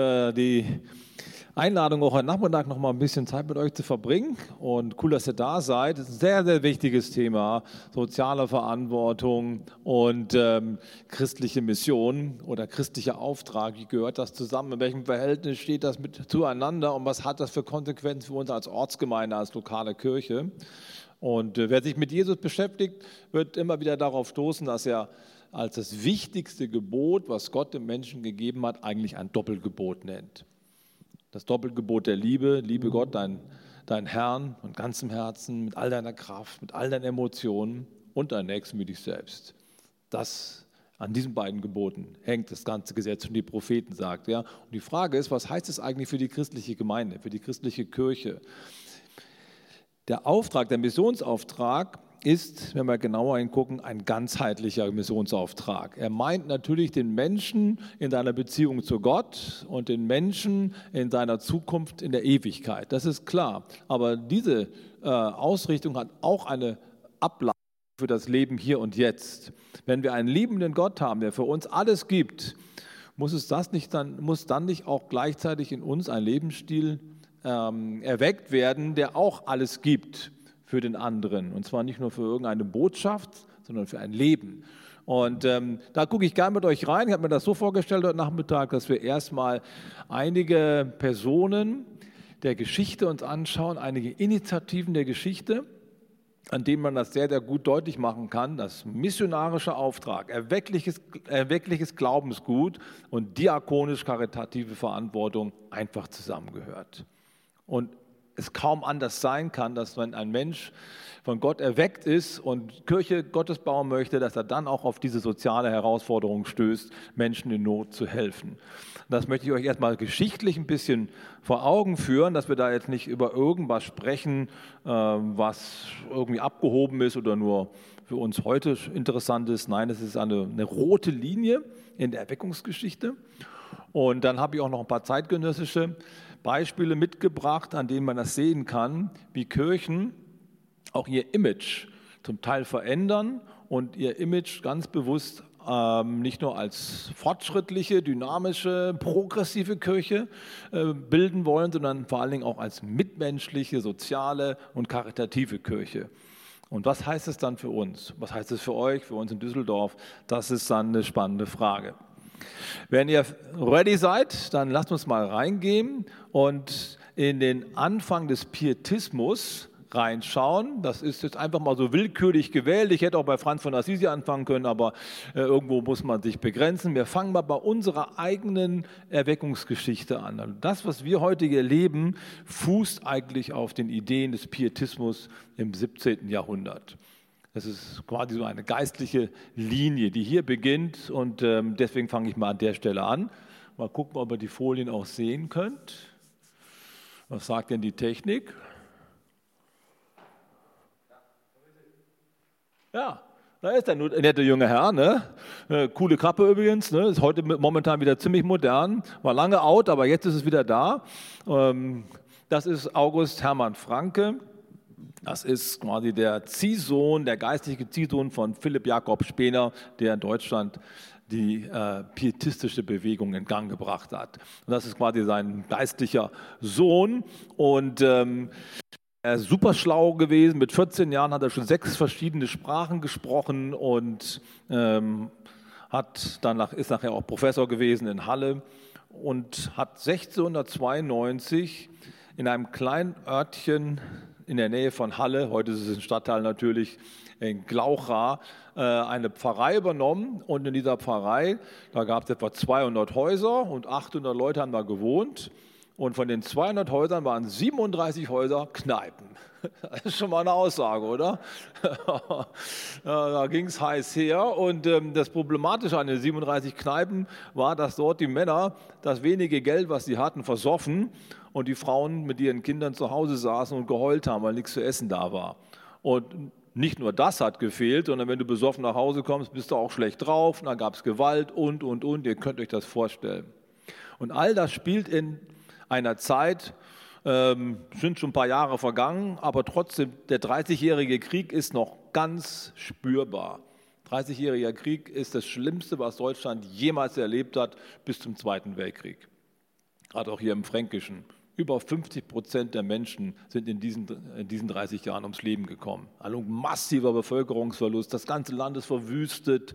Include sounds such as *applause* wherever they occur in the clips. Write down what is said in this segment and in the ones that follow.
Äh, die Einladung, auch heute Nachmittag noch mal ein bisschen Zeit mit euch zu verbringen. Und cool, dass ihr da seid. Das ist ein sehr, sehr wichtiges Thema. Soziale Verantwortung und ähm, christliche Mission oder christlicher Auftrag. Wie gehört das zusammen? In welchem Verhältnis steht das mit zueinander? Und was hat das für Konsequenzen für uns als Ortsgemeinde, als lokale Kirche? Und äh, wer sich mit Jesus beschäftigt, wird immer wieder darauf stoßen, dass er als das wichtigste Gebot, was Gott dem Menschen gegeben hat, eigentlich ein Doppelgebot nennt. Das Doppelgebot der Liebe, liebe Gott, dein, dein Herrn von ganzem Herzen, mit all deiner Kraft, mit all deinen Emotionen und dein Nächsten wie dich selbst. Das an diesen beiden Geboten hängt das ganze Gesetz und die Propheten sagt. Ja? Und die Frage ist, was heißt es eigentlich für die christliche Gemeinde, für die christliche Kirche? Der Auftrag, der Missionsauftrag ist, wenn wir genauer hingucken, ein ganzheitlicher Missionsauftrag. Er meint natürlich den Menschen in seiner Beziehung zu Gott und den Menschen in seiner Zukunft in der Ewigkeit. Das ist klar. Aber diese äh, Ausrichtung hat auch eine Ableitung für das Leben hier und jetzt. Wenn wir einen liebenden Gott haben, der für uns alles gibt, muss, es das nicht dann, muss dann nicht auch gleichzeitig in uns ein Lebensstil ähm, erweckt werden, der auch alles gibt für den anderen. Und zwar nicht nur für irgendeine Botschaft, sondern für ein Leben. Und ähm, da gucke ich gerne mit euch rein. Ich habe mir das so vorgestellt heute Nachmittag, dass wir erstmal einige Personen der Geschichte uns anschauen, einige Initiativen der Geschichte, an denen man das sehr, sehr gut deutlich machen kann, dass missionarischer Auftrag, erweckliches, erweckliches Glaubensgut und diakonisch-karitative Verantwortung einfach zusammengehört. Und es kaum anders sein kann, dass wenn ein Mensch von Gott erweckt ist und Kirche Gottes bauen möchte, dass er dann auch auf diese soziale Herausforderung stößt, Menschen in Not zu helfen. Das möchte ich euch erstmal geschichtlich ein bisschen vor Augen führen, dass wir da jetzt nicht über irgendwas sprechen, ähm, was irgendwie abgehoben ist oder nur für uns heute interessant ist. Nein, es ist eine, eine rote Linie in der Erweckungsgeschichte. Und dann habe ich auch noch ein paar zeitgenössische Beispiele mitgebracht, an denen man das sehen kann, wie Kirchen auch ihr Image zum Teil verändern und ihr Image ganz bewusst ähm, nicht nur als fortschrittliche, dynamische, progressive Kirche äh, bilden wollen, sondern vor allen Dingen auch als mitmenschliche, soziale und karitative Kirche. Und was heißt es dann für uns? Was heißt es für euch, für uns in Düsseldorf? Das ist dann eine spannende Frage. Wenn ihr ready seid, dann lasst uns mal reingehen und in den Anfang des Pietismus reinschauen. Das ist jetzt einfach mal so willkürlich gewählt. Ich hätte auch bei Franz von Assisi anfangen können, aber äh, irgendwo muss man sich begrenzen. Wir fangen mal bei unserer eigenen Erweckungsgeschichte an. Also das, was wir heute erleben, fußt eigentlich auf den Ideen des Pietismus im 17. Jahrhundert. Das ist quasi so eine geistliche Linie, die hier beginnt und ähm, deswegen fange ich mal an der Stelle an. Mal gucken, ob ihr die Folien auch sehen könnt. Was sagt denn die Technik? Ja, da ist der nette junge Herr, ne? Äh, coole Kappe übrigens, ne? ist heute momentan wieder ziemlich modern, war lange out, aber jetzt ist es wieder da. Ähm, das ist August Hermann Franke. Das ist quasi der Ziehsohn, der geistliche Ziehsohn von Philipp Jakob Spener, der in Deutschland die äh, pietistische Bewegung in Gang gebracht hat. Und das ist quasi sein geistlicher Sohn. Und ähm, er ist super schlau gewesen. Mit 14 Jahren hat er schon sechs verschiedene Sprachen gesprochen und ähm, hat danach, ist nachher auch Professor gewesen in Halle und hat 1692 in einem kleinen Örtchen in der Nähe von Halle, heute ist es ein Stadtteil natürlich, in Glaucha, äh, eine Pfarrei übernommen. Und in dieser Pfarrei, da gab es etwa 200 Häuser und 800 Leute haben da gewohnt. Und von den 200 Häusern waren 37 Häuser Kneipen. *laughs* Das ist schon mal eine Aussage, oder? *laughs* da ging es heiß her. Und ähm, das Problematische an den 37 Kneipen war, dass dort die Männer das wenige Geld, was sie hatten, versoffen und die Frauen mit ihren Kindern zu Hause saßen und geheult haben, weil nichts zu essen da war. Und nicht nur das hat gefehlt, sondern wenn du besoffen nach Hause kommst, bist du auch schlecht drauf. Und dann gab es Gewalt und, und, und. Ihr könnt euch das vorstellen. Und all das spielt in einer Zeit, ähm, sind schon ein paar Jahre vergangen, aber trotzdem, der 30-jährige Krieg ist noch ganz spürbar. 30-jähriger Krieg ist das Schlimmste, was Deutschland jemals erlebt hat, bis zum Zweiten Weltkrieg. gerade auch hier im Fränkischen. Über 50 Prozent der Menschen sind in diesen, in diesen 30 Jahren ums Leben gekommen. Also massiver Bevölkerungsverlust. Das ganze Land ist verwüstet.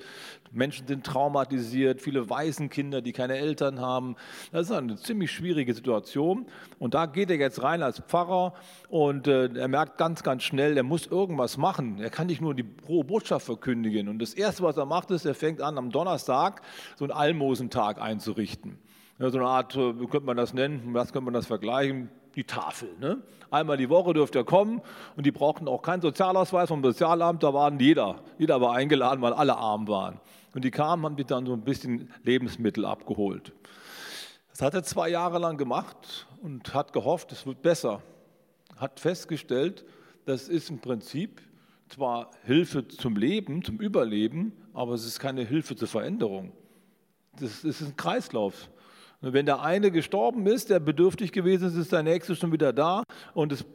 Menschen sind traumatisiert. Viele Waisenkinder, die keine Eltern haben. Das ist eine ziemlich schwierige Situation. Und da geht er jetzt rein als Pfarrer und äh, er merkt ganz, ganz schnell, er muss irgendwas machen. Er kann nicht nur die frohe Botschaft verkündigen. Und das Erste, was er macht, ist, er fängt an, am Donnerstag so einen Almosentag einzurichten so eine Art, äh, wie könnte man das nennen, was könnte man das vergleichen, die Tafel. Ne? Einmal die Woche dürfte er kommen und die brauchten auch keinen Sozialausweis vom Sozialamt, da waren jeder, jeder war eingeladen, weil alle arm waren. Und die kamen, haben sich dann so ein bisschen Lebensmittel abgeholt. Das hat er zwei Jahre lang gemacht und hat gehofft, es wird besser. Hat festgestellt, das ist im Prinzip zwar Hilfe zum Leben, zum Überleben, aber es ist keine Hilfe zur Veränderung. Das ist ein Kreislauf. Wenn der eine gestorben ist, der bedürftig gewesen ist, ist der nächste schon wieder da und es,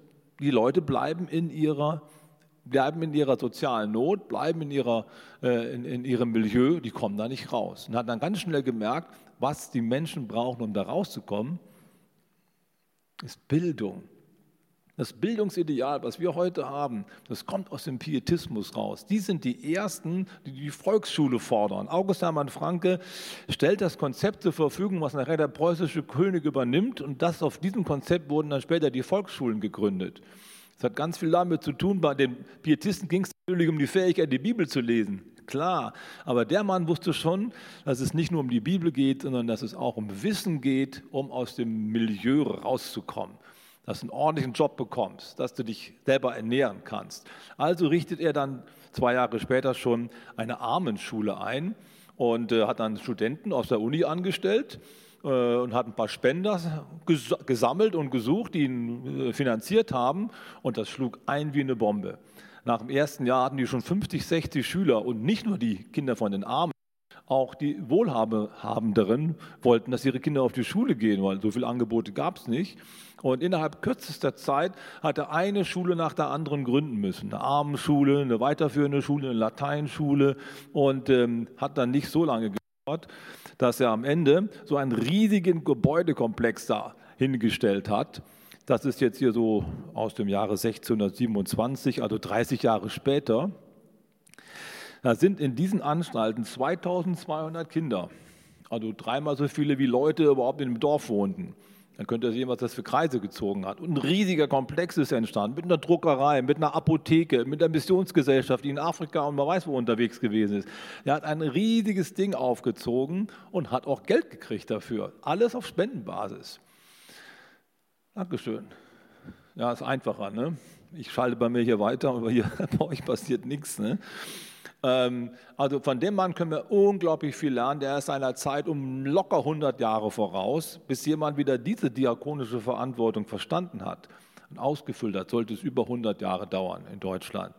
die Leute bleiben in ihrer bleiben in ihrer sozialen Not, bleiben in, ihrer, äh, in, in, ihrem Milieu, die kommen da nicht raus. Und hat dann ganz schnell gemerkt, was die Menschen brauchen, um da rauszukommen, ist Bildung. Das Bildungsideal, was wir heute haben, das kommt aus dem Pietismus raus. Die sind die Ersten, die die Volksschule fordern. August Hermann Franke stellt das Konzept zur Verfügung, was nachher der preußische König übernimmt. Und das auf diesem Konzept wurden dann später die Volksschulen gegründet. Das hat ganz viel damit zu tun. Bei den Pietisten ging es natürlich um die Fähigkeit, die Bibel zu lesen. Klar, aber der Mann wusste schon, dass es nicht nur um die Bibel geht, sondern dass es auch um Wissen geht, um aus dem Milieu rauszukommen dass du einen ordentlichen Job bekommst, dass du dich selber ernähren kannst. Also richtet er dann zwei Jahre später schon eine Armenschule ein und äh, hat dann Studenten aus der Uni angestellt äh, und hat ein paar Spender ges gesammelt und gesucht, die ihn äh, finanziert haben und das schlug ein wie eine Bombe. Nach dem ersten Jahr hatten die schon 50, 60 Schüler und nicht nur die Kinder von den Armen, auch die Wohlhabenderen wollten, dass ihre Kinder auf die Schule gehen, weil so viele Angebote gab es nicht. Und innerhalb kürzester Zeit hat er eine Schule nach der anderen gründen müssen. Eine Armenschule, eine weiterführende Schule, eine Lateinschule und ähm, hat dann nicht so lange gedauert, dass er am Ende so einen riesigen Gebäudekomplex da hingestellt hat. Das ist jetzt hier so aus dem Jahre 1627, also 30 Jahre später. Da sind in diesen Anstalten 2200 Kinder, also dreimal so viele wie Leute überhaupt in dem Dorf wohnten. Dann könnt ihr sehen, was das für Kreise gezogen hat. Und ein riesiger Komplex ist entstanden, mit einer Druckerei, mit einer Apotheke, mit einer Missionsgesellschaft, die in Afrika und man weiß, wo unterwegs gewesen ist. Er hat ein riesiges Ding aufgezogen und hat auch Geld gekriegt dafür. Alles auf Spendenbasis. Dankeschön. Ja, ist einfacher, ne? Ich schalte bei mir hier weiter, aber hier *laughs* bei euch passiert nichts, ne? Ähm, also von dem Mann können wir unglaublich viel lernen. Der ist seiner Zeit um locker 100 Jahre voraus, bis jemand wieder diese diakonische Verantwortung verstanden hat und ausgefüllt hat. Sollte es über 100 Jahre dauern in Deutschland.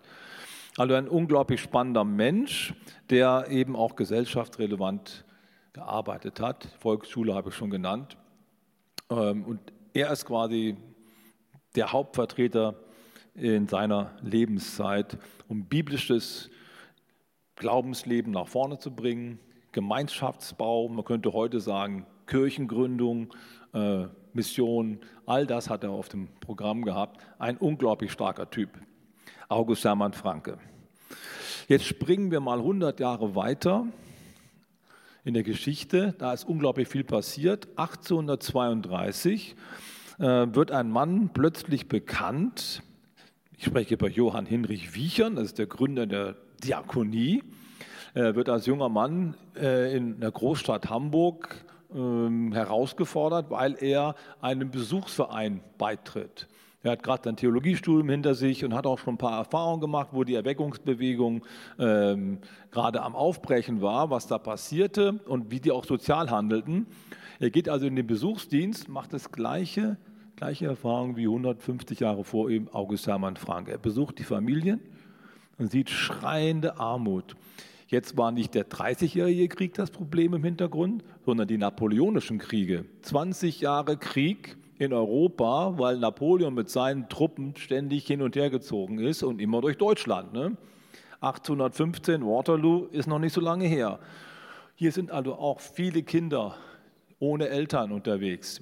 Also ein unglaublich spannender Mensch, der eben auch gesellschaftsrelevant gearbeitet hat. Volksschule habe ich schon genannt. Ähm, und er ist quasi der Hauptvertreter in seiner Lebenszeit, um biblisches Glaubensleben nach vorne zu bringen, Gemeinschaftsbau, man könnte heute sagen Kirchengründung, äh, Mission, all das hat er auf dem Programm gehabt. Ein unglaublich starker Typ, August Hermann Franke. Jetzt springen wir mal 100 Jahre weiter in der Geschichte. Da ist unglaublich viel passiert. 1832 äh, wird ein Mann plötzlich bekannt. Ich spreche über Johann Hinrich Wiechern, das ist der Gründer der Diakonie. Er wird als junger Mann äh, in der Großstadt Hamburg ähm, herausgefordert, weil er einem Besuchsverein beitritt. Er hat gerade ein Theologiestudium hinter sich und hat auch schon ein paar Erfahrungen gemacht, wo die Erweckungsbewegung ähm, gerade am Aufbrechen war, was da passierte und wie die auch sozial handelten. Er geht also in den Besuchsdienst, macht das gleiche, gleiche Erfahrung wie 150 Jahre vor ihm August Hermann Frank. Er besucht die Familien, und sieht schreiende Armut. Jetzt war nicht der 30-jährige Krieg das Problem im Hintergrund, sondern die napoleonischen Kriege. 20 Jahre Krieg in Europa, weil Napoleon mit seinen Truppen ständig hin und her gezogen ist und immer durch Deutschland. Ne? 1815 Waterloo ist noch nicht so lange her. Hier sind also auch viele Kinder ohne Eltern unterwegs.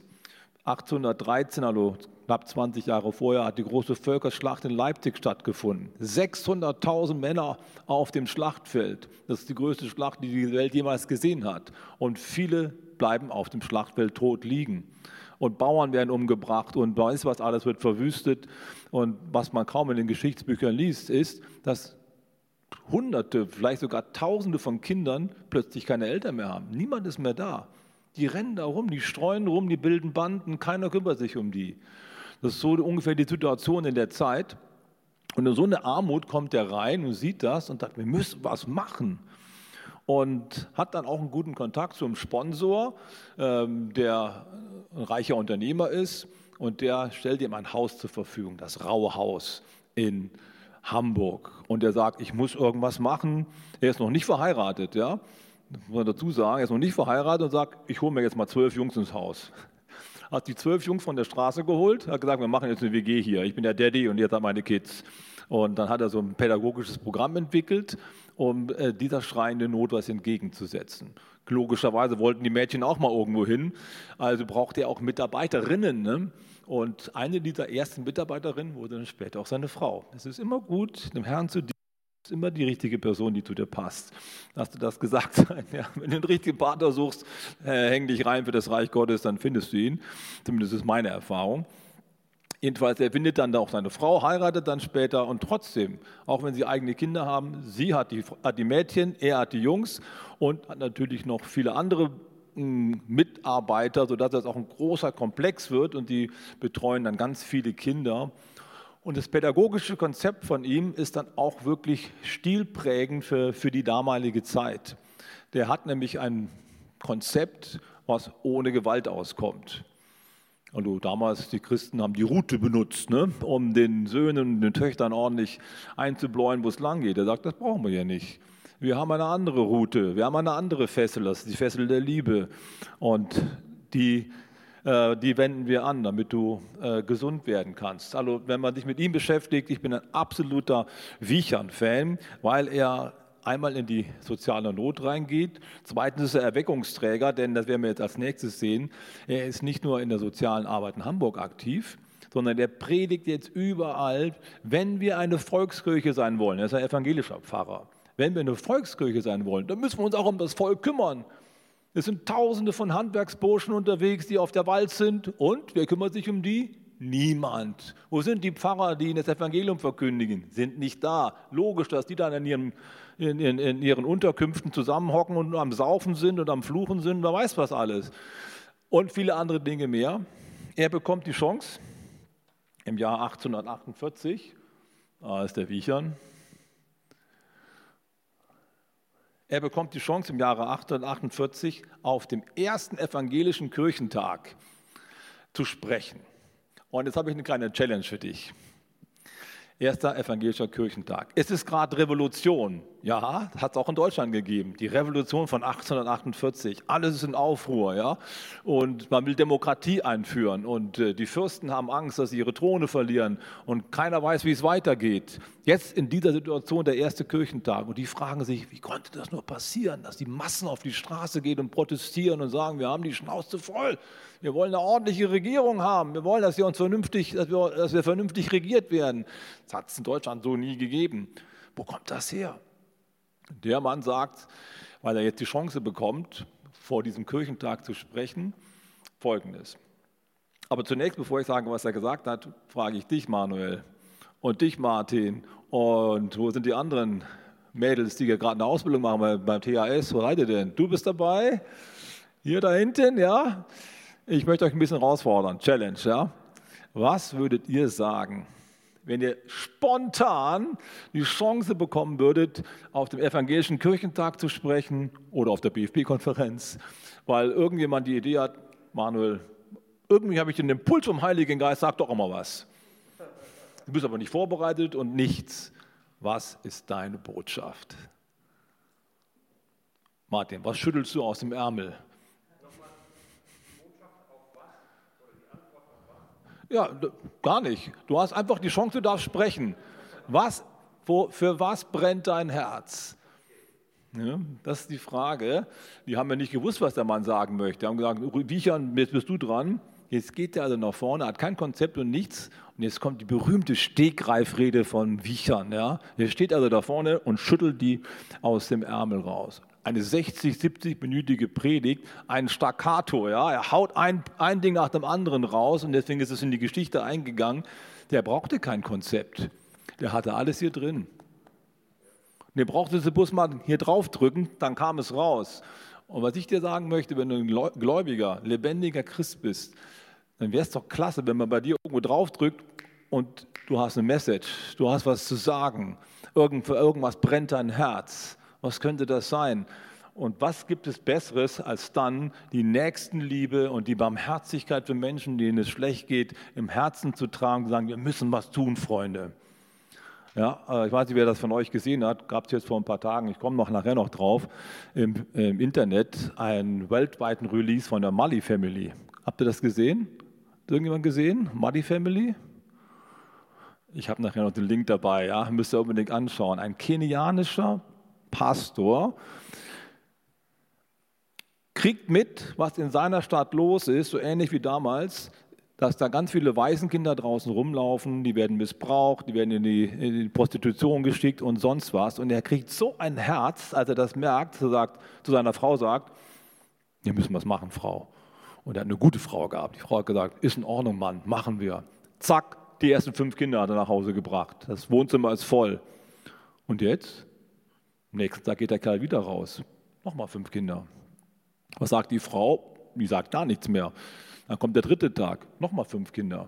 1813, also knapp 20 Jahre vorher, hat die große Völkerschlacht in Leipzig stattgefunden. 600.000 Männer auf dem Schlachtfeld. Das ist die größte Schlacht, die die Welt jemals gesehen hat. Und viele bleiben auf dem Schlachtfeld tot liegen. Und Bauern werden umgebracht und weiß was alles wird verwüstet. Und was man kaum in den Geschichtsbüchern liest, ist, dass Hunderte, vielleicht sogar Tausende von Kindern plötzlich keine Eltern mehr haben. Niemand ist mehr da. Die rennen da rum, die streuen rum, die bilden Banden, keiner kümmert sich um die. Das ist so ungefähr die Situation in der Zeit. Und in so eine Armut kommt er rein und sieht das und sagt, wir müssen was machen. Und hat dann auch einen guten Kontakt zum Sponsor, ähm, der ein reicher Unternehmer ist. Und der stellt ihm ein Haus zur Verfügung, das Raue Haus in Hamburg. Und er sagt, ich muss irgendwas machen. Er ist noch nicht verheiratet, ja muss man dazu sagen, er ist noch nicht verheiratet und sagt, ich hole mir jetzt mal zwölf Jungs ins Haus. Hat die zwölf Jungs von der Straße geholt, hat gesagt, wir machen jetzt eine WG hier. Ich bin der Daddy und jetzt hat meine Kids. Und dann hat er so ein pädagogisches Programm entwickelt, um äh, dieser schreienden Not was entgegenzusetzen. Logischerweise wollten die Mädchen auch mal irgendwo hin, also braucht er auch Mitarbeiterinnen. Ne? Und eine dieser ersten Mitarbeiterinnen wurde dann später auch seine Frau. Es ist immer gut, dem Herrn zu dienen ist immer die richtige Person, die zu dir passt. Hast du das gesagt *laughs* sein? Ja, wenn du einen richtigen Partner suchst, äh, häng dich rein für das Reich Gottes, dann findest du ihn. Zumindest ist meine Erfahrung. Jedenfalls, er findet dann auch seine Frau, heiratet dann später und trotzdem, auch wenn sie eigene Kinder haben, sie hat die, hat die Mädchen, er hat die Jungs und hat natürlich noch viele andere hm, Mitarbeiter, sodass das auch ein großer Komplex wird und die betreuen dann ganz viele Kinder. Und das pädagogische Konzept von ihm ist dann auch wirklich stilprägend für, für die damalige Zeit. Der hat nämlich ein Konzept, was ohne Gewalt auskommt. Also damals, die Christen haben die Route benutzt, ne, um den Söhnen und den Töchtern ordentlich einzubläuen, wo es lang geht. Er sagt, das brauchen wir ja nicht. Wir haben eine andere Route, wir haben eine andere Fessel, das ist die Fessel der Liebe. Und die die wenden wir an, damit du äh, gesund werden kannst. Also wenn man sich mit ihm beschäftigt, ich bin ein absoluter Wiechern-Fan, weil er einmal in die soziale Not reingeht. Zweitens ist er Erweckungsträger, denn das werden wir jetzt als nächstes sehen. Er ist nicht nur in der sozialen Arbeit in Hamburg aktiv, sondern er predigt jetzt überall, wenn wir eine Volkskirche sein wollen. Er ist ein evangelischer Pfarrer. Wenn wir eine Volkskirche sein wollen, dann müssen wir uns auch um das Volk kümmern. Es sind Tausende von Handwerksburschen unterwegs, die auf der Wald sind. Und wer kümmert sich um die? Niemand. Wo sind die Pfarrer, die das Evangelium verkündigen? Sind nicht da. Logisch, dass die dann in ihren, in, in, in ihren Unterkünften zusammenhocken und am Saufen sind und am Fluchen sind. Wer weiß was alles. Und viele andere Dinge mehr. Er bekommt die Chance im Jahr 1848, da ist der Wiechern, Er bekommt die Chance im Jahre 1848 auf dem ersten evangelischen Kirchentag zu sprechen. Und jetzt habe ich eine kleine Challenge für dich. Erster evangelischer Kirchentag. Es ist gerade Revolution. Ja, hat es auch in Deutschland gegeben. Die Revolution von 1848. Alles ist in Aufruhr, ja. Und man will Demokratie einführen. Und äh, die Fürsten haben Angst, dass sie ihre Throne verlieren. Und keiner weiß, wie es weitergeht. Jetzt in dieser Situation der erste Kirchentag. Und die fragen sich, wie konnte das nur passieren, dass die Massen auf die Straße gehen und protestieren und sagen, wir haben die Schnauze voll. Wir wollen eine ordentliche Regierung haben. Wir wollen, dass wir uns vernünftig, dass wir, dass wir vernünftig regiert werden. Das hat es in Deutschland so nie gegeben. Wo kommt das her? Der Mann sagt, weil er jetzt die Chance bekommt, vor diesem Kirchentag zu sprechen, folgendes. Aber zunächst, bevor ich sage, was er gesagt hat, frage ich dich, Manuel, und dich, Martin, und wo sind die anderen Mädels, die gerade eine Ausbildung machen beim THS? Wo seid ihr denn? Du bist dabei? Hier da hinten, ja? Ich möchte euch ein bisschen herausfordern. Challenge, ja? Was würdet ihr sagen, wenn ihr spontan die Chance bekommen würdet, auf dem evangelischen Kirchentag zu sprechen oder auf der BFP-Konferenz, weil irgendjemand die Idee hat, Manuel, irgendwie habe ich den Impuls vom Heiligen Geist, sag doch immer was. Du bist aber nicht vorbereitet und nichts. Was ist deine Botschaft? Martin, was schüttelst du aus dem Ärmel? Ja, gar nicht. Du hast einfach die Chance, du darfst sprechen. Was, wo, für was brennt dein Herz? Ja, das ist die Frage. Die haben ja nicht gewusst, was der Mann sagen möchte. Die haben gesagt, Wiechern, jetzt bist du dran. Jetzt geht er also nach vorne, hat kein Konzept und nichts. Und jetzt kommt die berühmte Stegreifrede von Wichern. Ja? Er steht also da vorne und schüttelt die aus dem Ärmel raus. Eine 60, 70-minütige Predigt, ein Staccato. Ja? Er haut ein, ein Ding nach dem anderen raus und deswegen ist es in die Geschichte eingegangen. Der brauchte kein Konzept. Der hatte alles hier drin. Der brauchte sie bloß mal hier draufdrücken, dann kam es raus. Und was ich dir sagen möchte, wenn du ein gläubiger, lebendiger Christ bist, dann wäre es doch klasse, wenn man bei dir irgendwo draufdrückt und du hast eine Message, du hast was zu sagen. Irgend, für irgendwas brennt dein Herz. Was könnte das sein? Und was gibt es Besseres, als dann die Nächstenliebe und die Barmherzigkeit für Menschen, denen es schlecht geht, im Herzen zu tragen und sagen, wir müssen was tun, Freunde. Ja, äh, ich weiß nicht, wer das von euch gesehen hat, gab es jetzt vor ein paar Tagen, ich komme noch nachher noch drauf, im, im, Internet einen weltweiten Release von der Mali Family. Habt ihr das gesehen? Hat irgendjemand gesehen? Mali Family? Ich habe nachher noch den Link dabei, ja, müsst ihr unbedingt anschauen. Ein kenianischer Pastor kriegt mit, was in seiner Stadt los ist, so ähnlich wie damals dass da ganz viele Waisenkinder draußen rumlaufen, die werden missbraucht, die werden in die, in die, Prostitution geschickt und sonst was. Und er kriegt so ein Herz, als er das merkt, er sagt, zu seiner Frau sagt, wir müssen was machen, Frau. Und er hat eine gute Frau gehabt. Die Frau hat gesagt, ist in Ordnung, Mann, machen wir. Zack, die ersten fünf Kinder hat er nach Hause gebracht. Das Wohnzimmer ist voll. Und jetzt? Am nächsten Tag geht der Kerl wieder raus. Nochmal fünf Kinder. Was sagt die Frau? Die sagt gar nichts mehr. Dann kommt der dritte Tag, nochmal fünf Kinder.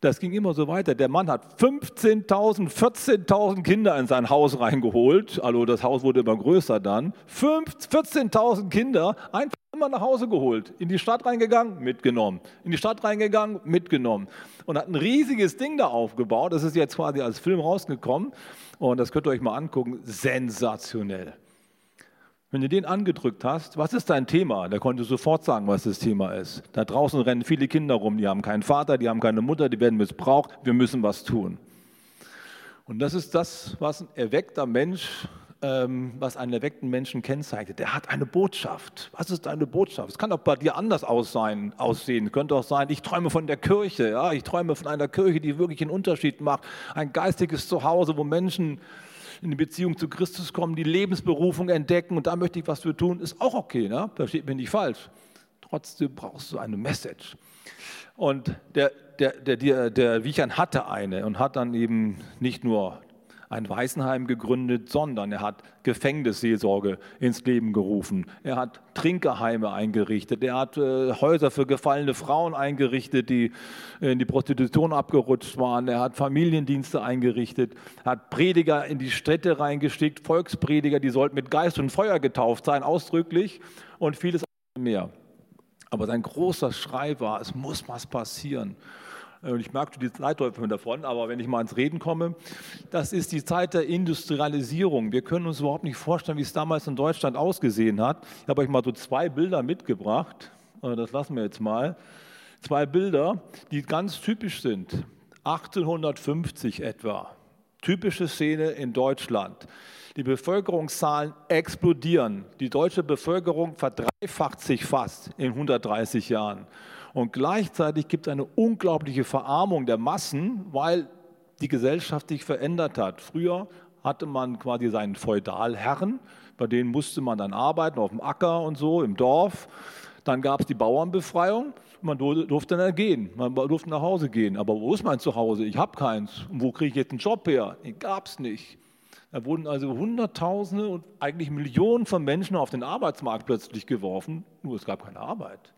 Das ging immer so weiter. Der Mann hat 15.000, 14.000 Kinder in sein Haus reingeholt. Also das Haus wurde immer größer dann. 14.000 Kinder einfach immer nach Hause geholt. In die Stadt reingegangen, mitgenommen. In die Stadt reingegangen, mitgenommen. Und hat ein riesiges Ding da aufgebaut. Das ist jetzt quasi als Film rausgekommen. Und das könnt ihr euch mal angucken. Sensationell. Wenn du den angedrückt hast, was ist dein Thema? Der konnte sofort sagen, was das Thema ist. Da draußen rennen viele Kinder rum, die haben keinen Vater, die haben keine Mutter, die werden missbraucht, wir müssen was tun. Und das ist das, was ein erweckter Mensch, was einen erweckten Menschen kennzeichnet. Der hat eine Botschaft. Was ist deine Botschaft? Es kann auch bei dir anders aussehen. aussehen. Könnte auch sein, ich träume von der Kirche. Ja? Ich träume von einer Kirche, die wirklich einen Unterschied macht. Ein geistiges Zuhause, wo Menschen in die Beziehung zu Christus kommen, die Lebensberufung entdecken und da möchte ich was für tun, ist auch okay, ne? versteht mich nicht falsch. Trotzdem brauchst du eine Message. Und der, der, der, der, der Wiechern hatte eine und hat dann eben nicht nur ein Waisenheim gegründet, sondern er hat Gefängnisseelsorge ins Leben gerufen. Er hat Trinkerheime eingerichtet. Er hat äh, Häuser für gefallene Frauen eingerichtet, die in die Prostitution abgerutscht waren. Er hat Familiendienste eingerichtet. Er hat Prediger in die Städte reingeschickt, Volksprediger, die sollten mit Geist und Feuer getauft sein, ausdrücklich und vieles mehr. Aber sein großer Schrei war, es muss was passieren. Und ich merke die Zeitläufe davon, aber wenn ich mal ins Reden komme, das ist die Zeit der Industrialisierung. Wir können uns überhaupt nicht vorstellen, wie es damals in Deutschland ausgesehen hat. Ich habe euch mal so zwei Bilder mitgebracht. Äh, das lassen wir jetzt mal. Zwei Bilder, die ganz typisch sind. 1850 etwa. Typische Szene in Deutschland. Die Bevölkerungszahlen explodieren. Die deutsche Bevölkerung verdreifacht sich fast in 130 Jahren. Und gleichzeitig gibt es eine unglaubliche Verarmung der Massen, weil die Gesellschaft sich verändert hat. Früher hatte man quasi seinen Feudalherren, bei denen musste man dann arbeiten, auf dem Acker und so, im Dorf. Dann gab es die Bauernbefreiung, man durfte dann gehen, man durfte nach Hause gehen. Aber wo ist mein Zuhause? Ich habe keins. Und wo kriege ich jetzt einen Job her? Den gab es nicht. Da wurden also Hunderttausende und eigentlich Millionen von Menschen auf den Arbeitsmarkt plötzlich geworfen, nur es gab keine Arbeit.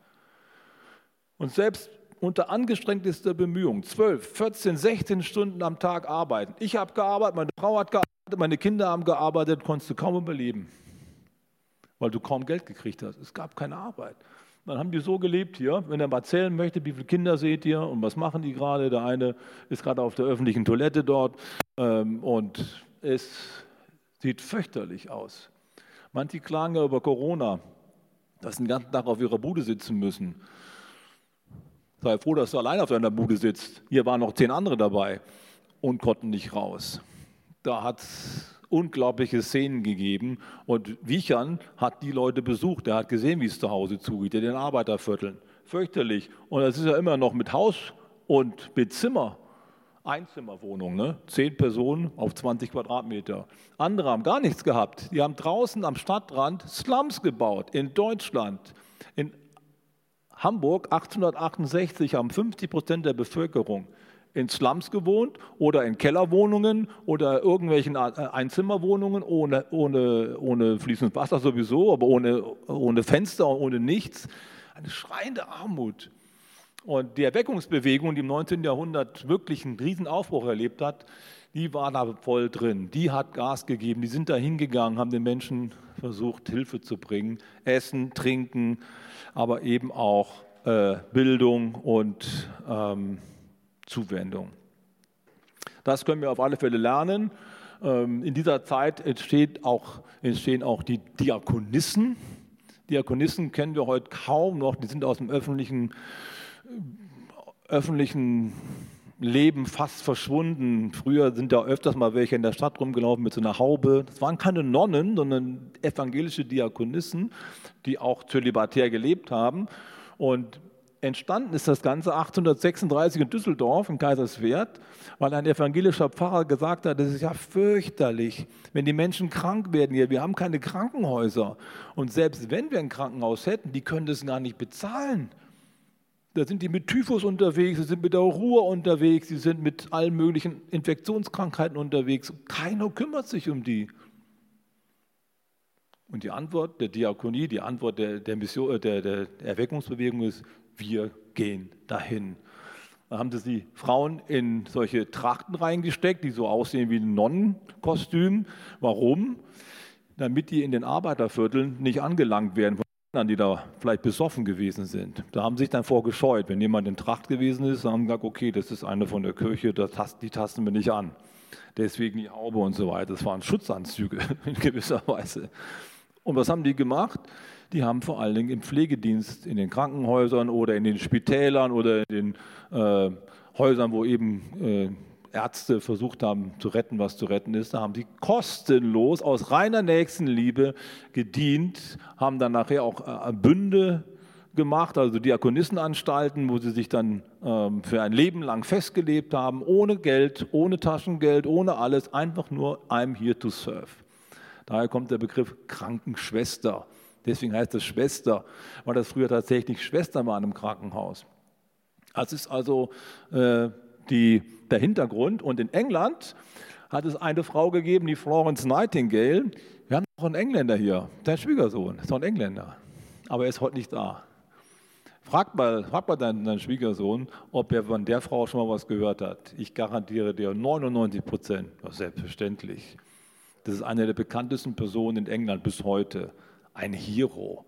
Und selbst unter angestrengtester Bemühung, 12, 14, 16 Stunden am Tag arbeiten. Ich habe gearbeitet, meine Frau hat gearbeitet, meine Kinder haben gearbeitet, konntest du kaum überleben, weil du kaum Geld gekriegt hast. Es gab keine Arbeit. Dann haben die so gelebt hier. Wenn er mal zählen möchte, wie viele Kinder seht ihr und was machen die gerade? Der eine ist gerade auf der öffentlichen Toilette dort ähm, und es sieht fürchterlich aus. Manche klagen ja über Corona, dass sie den ganzen Tag auf ihrer Bude sitzen müssen. Sei froh, dass du allein auf deiner Bude sitzt. Hier waren noch zehn andere dabei und konnten nicht raus. Da hat es unglaubliche Szenen gegeben und Wiechern hat die Leute besucht. Er hat gesehen, wie es zu Hause zugeht, in den Arbeitervierteln. fürchterlich. Und das ist ja immer noch mit Haus und mit Zimmer. Einzimmerwohnung, ne? zehn Personen auf 20 Quadratmeter. Andere haben gar nichts gehabt. Die haben draußen am Stadtrand Slums gebaut in Deutschland. In Hamburg 1868 haben 50 Prozent der Bevölkerung in Slums gewohnt oder in Kellerwohnungen oder irgendwelchen Einzimmerwohnungen ohne, ohne, ohne fließendes Wasser sowieso, aber ohne, ohne Fenster und ohne nichts. Eine schreiende Armut. Und die Erweckungsbewegung, die im 19. Jahrhundert wirklich einen Riesenaufbruch erlebt hat, die war da voll drin. Die hat Gas gegeben. Die sind da hingegangen, haben den Menschen versucht, Hilfe zu bringen. Essen, Trinken, aber eben auch äh, Bildung und ähm, Zuwendung. Das können wir auf alle Fälle lernen. Ähm, in dieser Zeit auch, entstehen auch die Diakonissen. Diakonissen kennen wir heute kaum noch. Die sind aus dem öffentlichen öffentlichen Leben fast verschwunden. Früher sind da öfters mal welche in der Stadt rumgelaufen mit so einer Haube. Das waren keine Nonnen, sondern evangelische Diakonissen, die auch zölibatär gelebt haben. Und entstanden ist das Ganze 1836 in Düsseldorf, in Kaiserswerth, weil ein evangelischer Pfarrer gesagt hat, das ist ja fürchterlich, wenn die Menschen krank werden hier. Wir haben keine Krankenhäuser. Und selbst wenn wir ein Krankenhaus hätten, die können das gar nicht bezahlen. Da sind die mit Typhus unterwegs, sie sind mit der Ruhr unterwegs, sie sind mit allen möglichen Infektionskrankheiten unterwegs. Keiner kümmert sich um die. Und die Antwort der Diakonie, die Antwort der, der, Mission, äh, der, der Erweckungsbewegung ist, wir gehen dahin. Da haben sie die Frauen in solche Trachten reingesteckt, die so aussehen wie ein Nonnenkostüm. Warum? Damit die in den Arbeitervierteln nicht angelangt werden die da vielleicht besoffen gewesen sind. Da haben sich dann vorgescheut. Wenn jemand in Tracht gewesen ist, haben gesagt, okay, das ist eine von der Kirche, die tasten wir nicht an. Deswegen die Haube und so weiter. Das waren Schutzanzüge *laughs* in gewisser Weise. Und was haben die gemacht? Die haben vor allen Dingen im Pflegedienst, in den Krankenhäusern oder in den Spitälern oder in den äh, Häusern, wo eben äh, Ärzte versucht haben zu retten, was zu retten ist. Da haben sie kostenlos aus reiner Nächstenliebe gedient, haben dann nachher auch äh, Bünde gemacht, also Diakonissenanstalten, wo sie sich dann ähm, für ein Leben lang festgelebt haben, ohne Geld, ohne Taschengeld, ohne alles, einfach nur I'm here to serve. Daher kommt der Begriff Krankenschwester. Deswegen heißt es Schwester, weil das früher tatsächlich Schwester war im Krankenhaus. Das ist also äh, die, der Hintergrund. Und in England hat es eine Frau gegeben, die Florence Nightingale. Wir haben auch einen Engländer hier, dein Schwiegersohn, ist auch ein Engländer, aber er ist heute nicht da. Frag mal, frag mal deinen, deinen, Schwiegersohn, ob er von der Frau schon mal was gehört hat. Ich garantiere dir 99 Prozent, selbstverständlich. Das ist eine der bekanntesten Personen in England bis heute. Ein Hero.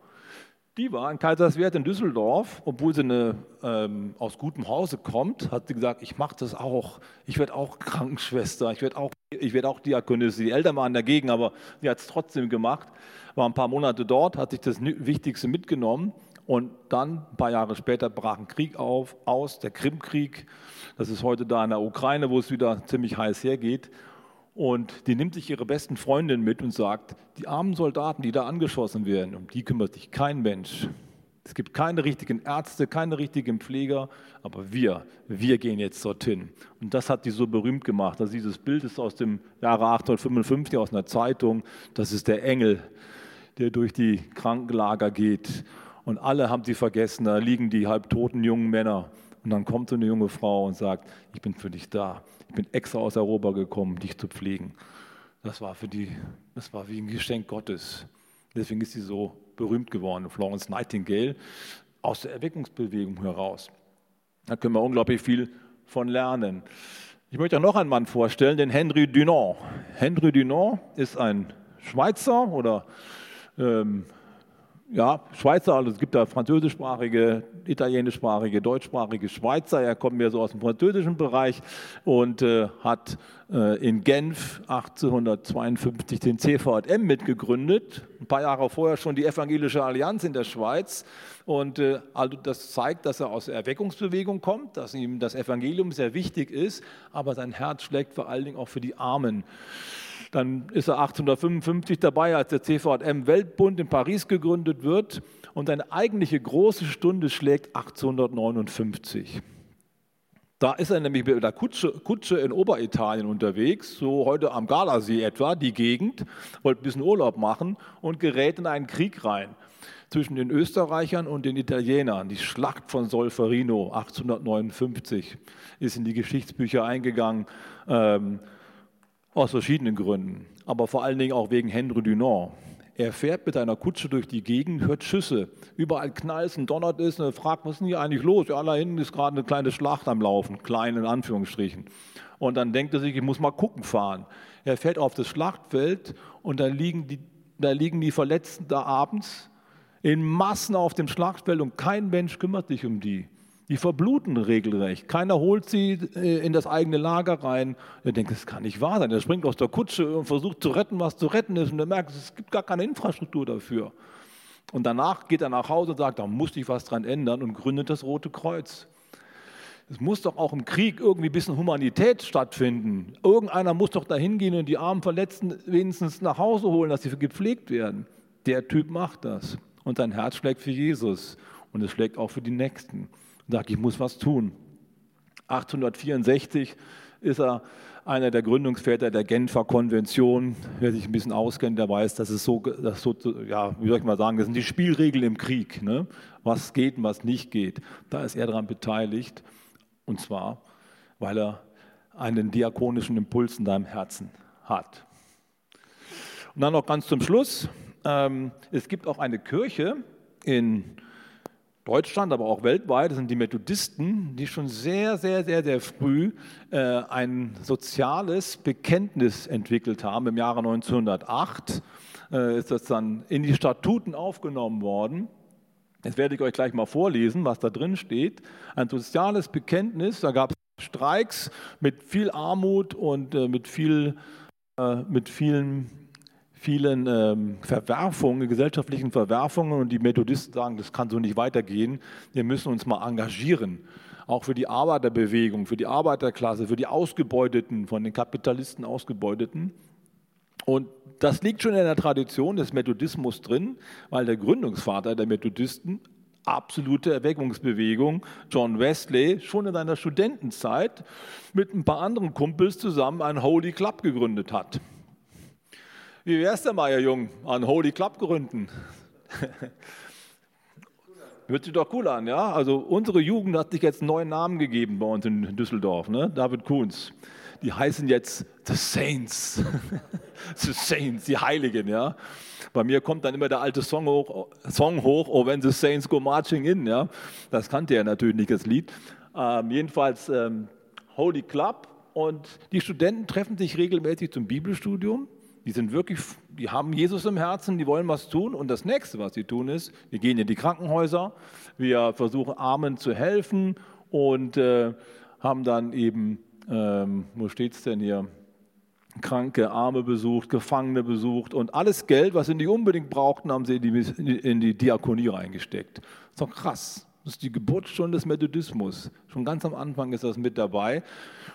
Die war in Kaiserswerth in Düsseldorf, obwohl sie eine, ähm, aus gutem Hause kommt, hat sie gesagt, ich mache das auch. Ich werde auch Krankenschwester, ich werde auch, werd auch Diakonistin. Die Eltern waren dagegen, aber sie hat es trotzdem gemacht. War ein paar Monate dort, hat sich das Wichtigste mitgenommen. Und dann, ein paar Jahre später, brach ein Krieg auf, aus, der Krimkrieg. Das ist heute da in der Ukraine, wo es wieder ziemlich heiß hergeht. Und die nimmt sich ihre besten Freundin mit und sagt, die armen Soldaten, die da angeschossen werden, um die kümmert sich kein Mensch. Es gibt keine richtigen Ärzte, keine richtigen Pfleger, aber wir, wir gehen jetzt dorthin. Und das hat die so berühmt gemacht. Also dieses Bild ist aus dem Jahre 1855 aus einer Zeitung. Das ist der Engel, der durch die Krankenlager geht. Und alle haben sie vergessen, da liegen die halbtoten jungen Männer. Und dann kommt so eine junge Frau und sagt, ich bin für dich da bin extra aus Europa gekommen, dich zu pflegen. Das war für die, das war wie ein Geschenk Gottes. Deswegen ist sie so berühmt geworden, Florence Nightingale, aus der Erweckungsbewegung heraus. Da können wir unglaublich viel von lernen. Ich möchte auch noch einen Mann vorstellen, den Henry Dunant. Henry Dunant ist ein Schweizer oder ähm, ja, Schweizer, also es gibt da französischsprachige, italienischsprachige, deutschsprachige Schweizer. Er kommt mehr so aus dem französischen Bereich und äh, hat äh, in Genf 1852 den CVM mitgegründet. Ein paar Jahre vorher schon die Evangelische Allianz in der Schweiz. Und äh, also das zeigt, dass er aus der Erweckungsbewegung kommt, dass ihm das Evangelium sehr wichtig ist, aber sein Herz schlägt vor allen Dingen auch für die Armen. Dann ist er 1855 dabei, als der CVM Weltbund in Paris gegründet wird. Und eine eigentliche große Stunde schlägt 1859. Da ist er nämlich mit der Kutsche, Kutsche, in Oberitalien unterwegs, so heute am Gardasee etwa, die Gegend, wollte ein bisschen Urlaub machen und gerät in einen Krieg rein zwischen den Österreichern und den Italienern. Die Schlacht von Solferino 1859 ist in die Geschichtsbücher eingegangen, ähm, aus verschiedenen Gründen, aber vor allen Dingen auch wegen Henry Dunant. Er fährt mit einer Kutsche durch die Gegend, hört Schüsse. Überall knallt und donnert ist. Und er fragt, was ist denn hier eigentlich los? Ja, da hinten ist gerade eine kleine Schlacht am Laufen. Klein in Anführungsstrichen. Und dann denkt er sich, ich muss mal gucken fahren. Er fährt auf das Schlachtfeld und da liegen die, da liegen die Verletzten da abends in Massen auf dem Schlachtfeld und kein Mensch kümmert sich um die. Die verbluten regelrecht. Keiner holt sie äh, in das eigene Lager rein. Er denkt, das kann nicht wahr sein. Er springt aus der Kutsche und versucht zu retten, was zu retten ist. Und er merkt, es gibt gar keine Infrastruktur dafür. Und danach geht er nach Hause und sagt, da muss ich was dran ändern und gründet das Rote Kreuz. Es muss doch auch im Krieg irgendwie ein bisschen Humanität stattfinden. Irgendeiner muss doch da hingehen und die armen Verletzten wenigstens nach Hause holen, dass sie gepflegt werden. Der Typ macht das. Und sein Herz schlägt für Jesus. Und es schlägt auch für die Nächsten und sagt, ich muss was tun. 1864 ist er einer der Gründungsväter der Genfer Konvention. Wer sich ein bisschen auskennt, der weiß, dass es so, dass so ja, wie soll ich mal sagen, das sind die Spielregeln im Krieg, ne? was geht und was nicht geht. Da ist er daran beteiligt und zwar, weil er einen diakonischen Impuls in deinem Herzen hat. Und dann noch ganz zum Schluss, ähm, es gibt auch eine Kirche in Deutschland, aber auch weltweit, sind die Methodisten, die schon sehr, sehr, sehr, sehr früh äh, ein soziales Bekenntnis entwickelt haben. Im Jahre 1908 äh, ist das dann in die Statuten aufgenommen worden. Jetzt werde ich euch gleich mal vorlesen, was da drin steht. Ein soziales Bekenntnis, da gab es Streiks mit viel Armut und äh, mit, viel, äh, mit vielen vielen ähm, Verwerfungen, gesellschaftlichen Verwerfungen und die Methodisten sagen, das kann so nicht weitergehen. Wir müssen uns mal engagieren, auch für die Arbeiterbewegung, für die Arbeiterklasse, für die Ausgebeuteten, von den Kapitalisten Ausgebeuteten. Und das liegt schon in der Tradition des Methodismus drin, weil der Gründungsvater der Methodisten absolute Erweckungsbewegung, John Wesley, schon in seiner Studentenzeit mit ein paar anderen Kumpels zusammen einen Holy Club gegründet hat. Wie wär's denn mal, ihr Jung, an Holy Club gründen? *laughs* Hört sich doch cool an, ja? Also unsere Jugend hat sich jetzt einen neuen Namen gegeben bei uns in Düsseldorf, ne? David Kuhns. Die heißen jetzt The Saints. *laughs* the Saints, die Heiligen, ja? Bei mir kommt dann immer der alte Song hoch, Song hoch Oh, when the Saints go marching in, ja? Das kannte er natürlich nicht, das Lied. Ähm, jedenfalls ähm, Holy Club und die Studenten treffen sich regelmäßig zum Bibelstudium die sind wirklich, die haben Jesus im Herzen, die wollen was tun. Und das nächste, was sie tun, ist, wir gehen in die Krankenhäuser, wir versuchen Armen zu helfen und äh, haben dann eben, ähm, wo es denn hier? Kranke, Arme besucht, Gefangene besucht und alles Geld, was sie nicht unbedingt brauchten, haben sie in die, in die Diakonie reingesteckt. Das ist doch krass. Das ist die Geburtsstunde des Methodismus. Schon ganz am Anfang ist das mit dabei.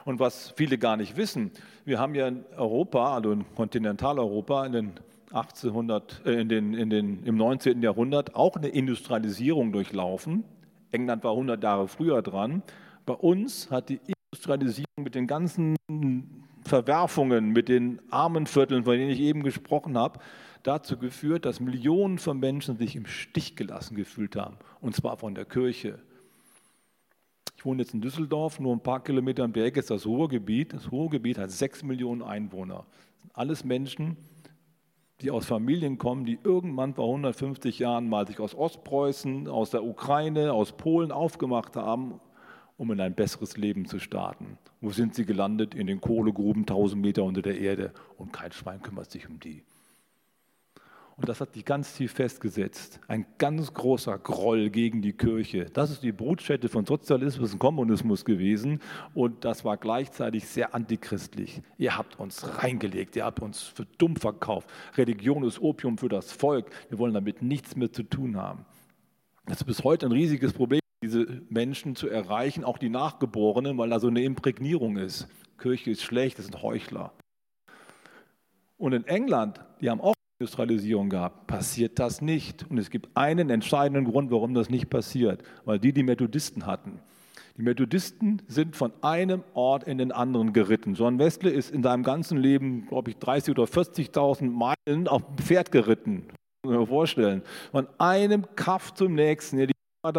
Und was viele gar nicht wissen, wir haben ja in Europa, also in Kontinentaleuropa, in den 1800, äh, in den, in den, im 19. Jahrhundert auch eine Industrialisierung durchlaufen. England war 100 Jahre früher dran. Bei uns hat die Industrialisierung mit den ganzen Verwerfungen, mit den Armenvierteln, von denen ich eben gesprochen habe, dazu geführt, dass Millionen von Menschen sich im Stich gelassen gefühlt haben, und zwar von der Kirche. Ich wohne jetzt in Düsseldorf, nur ein paar Kilometer am Berg ist das Ruhrgebiet. Das Ruhrgebiet hat sechs Millionen Einwohner. Das sind alles Menschen, die aus Familien kommen, die irgendwann vor 150 Jahren mal sich aus Ostpreußen, aus der Ukraine, aus Polen aufgemacht haben, um in ein besseres Leben zu starten. Wo sind sie gelandet? In den Kohlegruben, 1000 Meter unter der Erde. Und kein Schwein kümmert sich um die. Und das hat sich ganz tief festgesetzt. Ein ganz großer Groll gegen die Kirche. Das ist die Brutstätte von Sozialismus und Kommunismus gewesen. Und das war gleichzeitig sehr antichristlich. Ihr habt uns reingelegt, ihr habt uns für dumm verkauft. Religion ist Opium für das Volk. Wir wollen damit nichts mehr zu tun haben. Das ist bis heute ein riesiges Problem, diese Menschen zu erreichen, auch die Nachgeborenen, weil da so eine Imprägnierung ist. Kirche ist schlecht, das sind Heuchler. Und in England, die haben auch Industrialisierung gehabt, passiert das nicht. Und es gibt einen entscheidenden Grund, warum das nicht passiert, weil die die Methodisten hatten. Die Methodisten sind von einem Ort in den anderen geritten. John Wesley ist in seinem ganzen Leben, glaube ich, 30 oder 40.000 Meilen auf dem Pferd geritten. Muss man vorstellen. Von einem Kaff zum nächsten. Die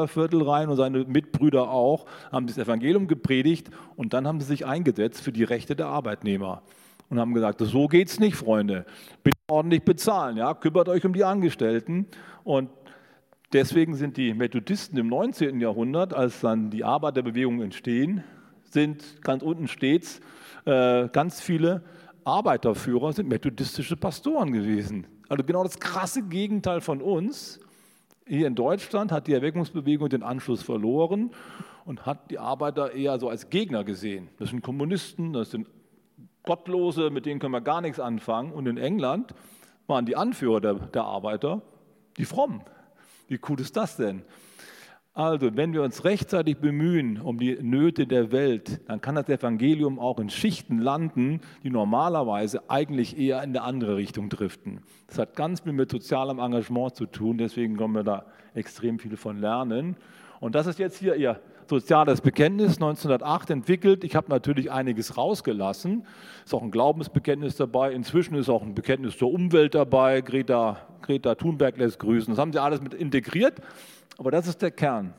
Viertel rein und seine Mitbrüder auch, haben das Evangelium gepredigt und dann haben sie sich eingesetzt für die Rechte der Arbeitnehmer und haben gesagt, so geht es nicht, Freunde. Bitte ordentlich bezahlen, ja? kümmert euch um die Angestellten. Und deswegen sind die Methodisten im 19. Jahrhundert, als dann die Arbeiterbewegungen entstehen, sind ganz unten stets äh, ganz viele Arbeiterführer sind methodistische Pastoren gewesen. Also genau das krasse Gegenteil von uns. Hier in Deutschland hat die Erweckungsbewegung den Anschluss verloren und hat die Arbeiter eher so als Gegner gesehen. Das sind Kommunisten, das sind Gottlose, mit denen können wir gar nichts anfangen. Und in England waren die Anführer der, der Arbeiter die Frommen. Wie cool ist das denn? Also, wenn wir uns rechtzeitig bemühen um die Nöte der Welt, dann kann das Evangelium auch in Schichten landen, die normalerweise eigentlich eher in eine andere Richtung driften. Das hat ganz viel mit sozialem Engagement zu tun, deswegen können wir da extrem viel von lernen. Und das ist jetzt hier Ihr soziales Bekenntnis 1908 entwickelt. Ich habe natürlich einiges rausgelassen. Ist auch ein Glaubensbekenntnis dabei. Inzwischen ist auch ein Bekenntnis zur Umwelt dabei. Greta, Greta Thunberg lässt grüßen. Das haben sie alles mit integriert. Aber das ist der Kern.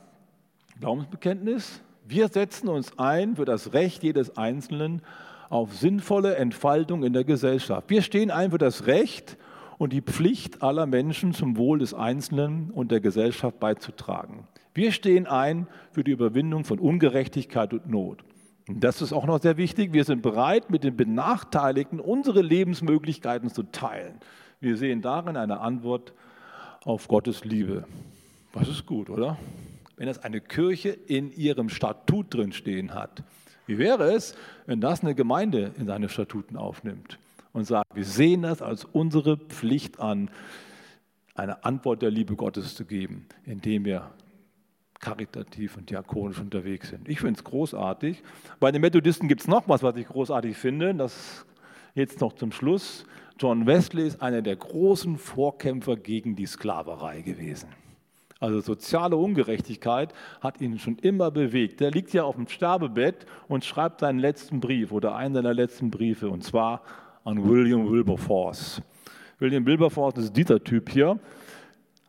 Glaubensbekenntnis. Wir setzen uns ein für das Recht jedes Einzelnen auf sinnvolle Entfaltung in der Gesellschaft. Wir stehen ein für das Recht und die Pflicht aller Menschen zum Wohl des Einzelnen und der Gesellschaft beizutragen. Wir stehen ein für die Überwindung von Ungerechtigkeit und Not. Und das ist auch noch sehr wichtig. Wir sind bereit, mit den Benachteiligten unsere Lebensmöglichkeiten zu teilen. Wir sehen darin eine Antwort auf Gottes Liebe. Das ist gut, oder? Wenn das eine Kirche in ihrem Statut drin stehen hat. Wie wäre es, wenn das eine Gemeinde in seine Statuten aufnimmt und sagt, wir sehen das als unsere Pflicht an, eine Antwort der Liebe Gottes zu geben, indem wir karitativ und diakonisch unterwegs sind. Ich finde es großartig. Bei den Methodisten gibt es noch was, was ich großartig finde. Das jetzt noch zum Schluss. John Wesley ist einer der großen Vorkämpfer gegen die Sklaverei gewesen. Also soziale Ungerechtigkeit hat ihn schon immer bewegt. Der liegt ja auf dem Sterbebett und schreibt seinen letzten Brief oder einen seiner letzten Briefe und zwar an William Wilberforce. William Wilberforce ist dieser Typ hier.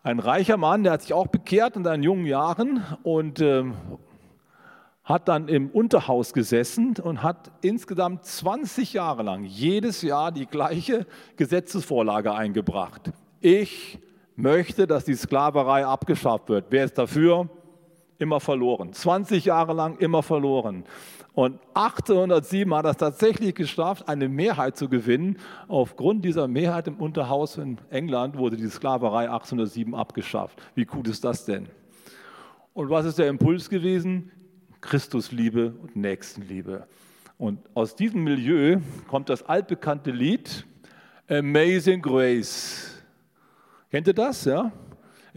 Ein reicher Mann, der hat sich auch bekehrt in seinen jungen Jahren und äh, hat dann im Unterhaus gesessen und hat insgesamt 20 Jahre lang jedes Jahr die gleiche Gesetzesvorlage eingebracht. Ich möchte, dass die Sklaverei abgeschafft wird. Wer ist dafür? Immer verloren. 20 Jahre lang immer verloren. Und 1807 hat er es tatsächlich geschafft, eine Mehrheit zu gewinnen. Aufgrund dieser Mehrheit im Unterhaus in England wurde die Sklaverei 1807 abgeschafft. Wie gut ist das denn? Und was ist der Impuls gewesen? Christusliebe und Nächstenliebe. Und aus diesem Milieu kommt das altbekannte Lied Amazing Grace. Kennt ihr das? Ja?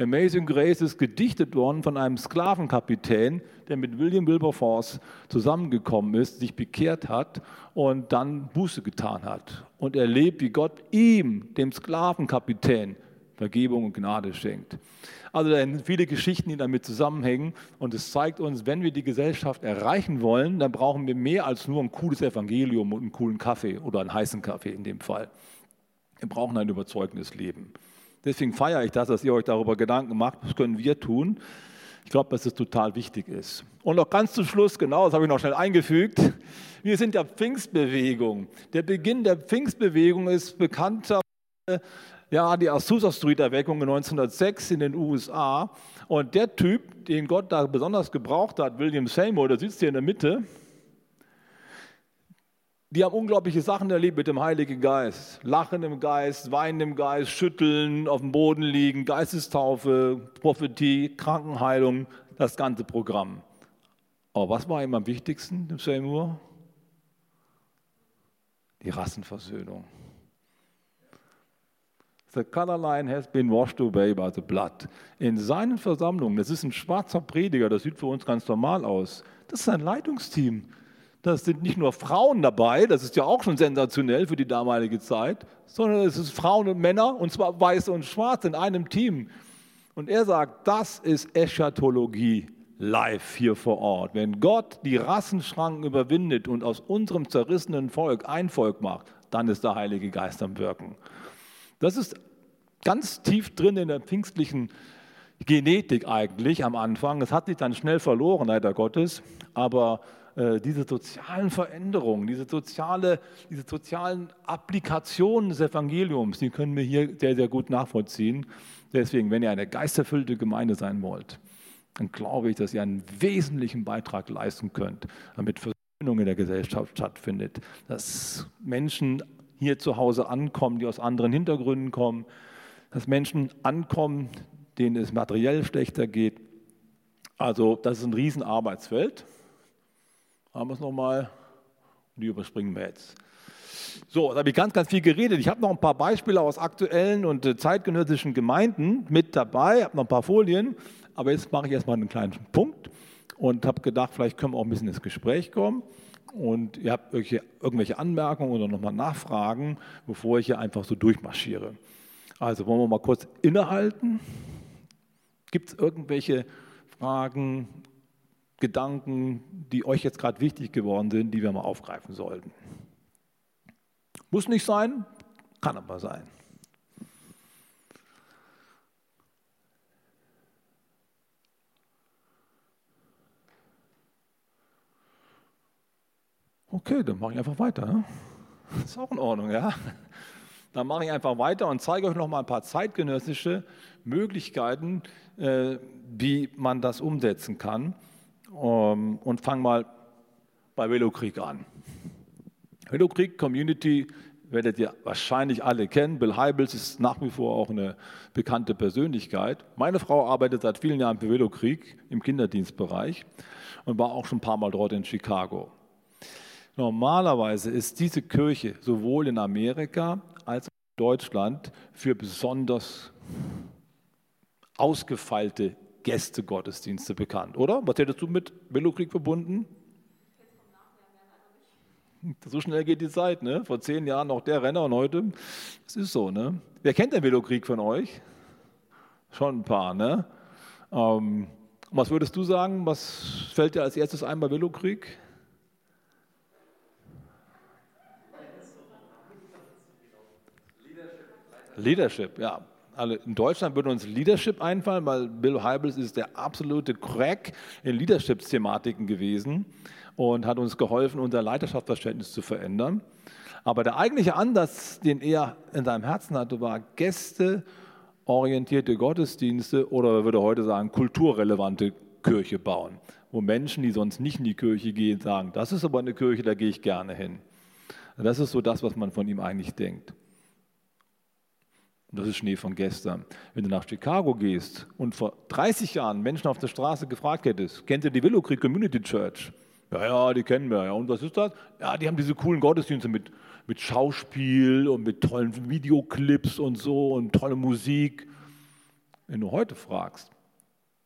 Amazing Grace ist gedichtet worden von einem Sklavenkapitän, der mit William Wilberforce zusammengekommen ist, sich bekehrt hat und dann Buße getan hat. Und erlebt, wie Gott ihm, dem Sklavenkapitän, Vergebung und Gnade schenkt. Also da sind viele Geschichten, die damit zusammenhängen. Und es zeigt uns, wenn wir die Gesellschaft erreichen wollen, dann brauchen wir mehr als nur ein cooles Evangelium und einen coolen Kaffee oder einen heißen Kaffee in dem Fall. Wir brauchen ein überzeugendes Leben. Deswegen feiere ich das, dass ihr euch darüber Gedanken macht, was können wir tun. Ich glaube, dass es total wichtig ist. Und noch ganz zum Schluss, genau, das habe ich noch schnell eingefügt. Wir sind der Pfingstbewegung. Der Beginn der Pfingstbewegung ist bekannter, ja, die Azusa Street Erweckung 1906 in den USA. Und der Typ, den Gott da besonders gebraucht hat, William Seymour, der sitzt hier in der Mitte, die haben unglaubliche Sachen erlebt mit dem Heiligen Geist. Lachen im Geist, Weinen im Geist, Schütteln, auf dem Boden liegen, Geistestaufe, Prophetie, Krankenheilung, das ganze Programm. Aber was war ihm am wichtigsten im Seymour? Die Rassenversöhnung. The color line has been washed away by the blood. In seinen Versammlungen, das ist ein schwarzer Prediger, das sieht für uns ganz normal aus. Das ist ein Leitungsteam. Das sind nicht nur Frauen dabei, das ist ja auch schon sensationell für die damalige Zeit, sondern es ist Frauen und Männer, und zwar weiß und schwarz in einem Team. Und er sagt, das ist Eschatologie live hier vor Ort. Wenn Gott die Rassenschranken überwindet und aus unserem zerrissenen Volk ein Volk macht, dann ist der Heilige Geist am Wirken. Das ist ganz tief drin in der pfingstlichen Genetik eigentlich am Anfang. Es hat sich dann schnell verloren, leider Gottes, aber diese sozialen Veränderungen, diese, soziale, diese sozialen Applikationen des Evangeliums, die können wir hier sehr, sehr gut nachvollziehen. Deswegen, wenn ihr eine geisterfüllte Gemeinde sein wollt, dann glaube ich, dass ihr einen wesentlichen Beitrag leisten könnt, damit Versöhnung in der Gesellschaft stattfindet, dass Menschen hier zu Hause ankommen, die aus anderen Hintergründen kommen, dass Menschen ankommen, denen es materiell schlechter geht. Also das ist ein Riesenarbeitsfeld. Haben wir es nochmal? Die überspringen wir jetzt. So, da habe ich ganz, ganz viel geredet. Ich habe noch ein paar Beispiele aus aktuellen und äh, zeitgenössischen Gemeinden mit dabei, Ich habe noch ein paar Folien, aber jetzt mache ich erstmal einen kleinen Punkt und habe gedacht, vielleicht können wir auch ein bisschen ins Gespräch kommen und ihr habt irgendwelche Anmerkungen oder nochmal Nachfragen, bevor ich hier einfach so durchmarschiere. Also wollen wir mal kurz innehalten. Gibt es irgendwelche Fragen, Gedanken, die euch jetzt gerade wichtig geworden sind, die wir mal aufgreifen sollten? Muss nicht sein, kann aber sein. Okay, dann mache ich einfach weiter. Ne? *laughs* Ist auch in Ordnung, ja. Dann mache ich einfach weiter und zeige euch noch mal ein paar zeitgenössische Möglichkeiten, äh, wie man das umsetzen kann. Ähm, und fange mal bei Velokrieg an. Velokrieg Community werdet ihr wahrscheinlich alle kennen. Bill Heibels ist nach wie vor auch eine bekannte Persönlichkeit. Meine Frau arbeitet seit vielen Jahren für Velokrieg im Kinderdienstbereich und war auch schon ein paar Mal dort in Chicago. Normalerweise ist diese Kirche sowohl in Amerika als auch in Deutschland für besonders ausgefeilte Gästegottesdienste bekannt, oder? Was hättest du mit Velokrieg verbunden? So schnell geht die Zeit, ne? Vor zehn Jahren noch der Renner und heute, es ist so, ne? Wer kennt den Velokrieg von euch? Schon ein paar, ne? Ähm, was würdest du sagen? Was fällt dir als erstes ein bei Velokrieg? Leadership, ja. Also in Deutschland würde uns Leadership einfallen, weil Bill Heibels ist der absolute Crack in Leadership-Thematiken gewesen und hat uns geholfen, unser Leiterschaftsverständnis zu verändern. Aber der eigentliche Ansatz, den er in seinem Herzen hatte, war gästeorientierte Gottesdienste oder man würde heute sagen kulturrelevante Kirche bauen, wo Menschen, die sonst nicht in die Kirche gehen, sagen, das ist aber eine Kirche, da gehe ich gerne hin. Das ist so das, was man von ihm eigentlich denkt. Und das ist Schnee von gestern. Wenn du nach Chicago gehst und vor 30 Jahren Menschen auf der Straße gefragt hättest, kennt ihr die Willow Creek Community Church? Ja, ja, die kennen wir. Ja. Und was ist das? Ja, die haben diese coolen Gottesdienste mit, mit Schauspiel und mit tollen Videoclips und so und tolle Musik. Wenn du heute fragst,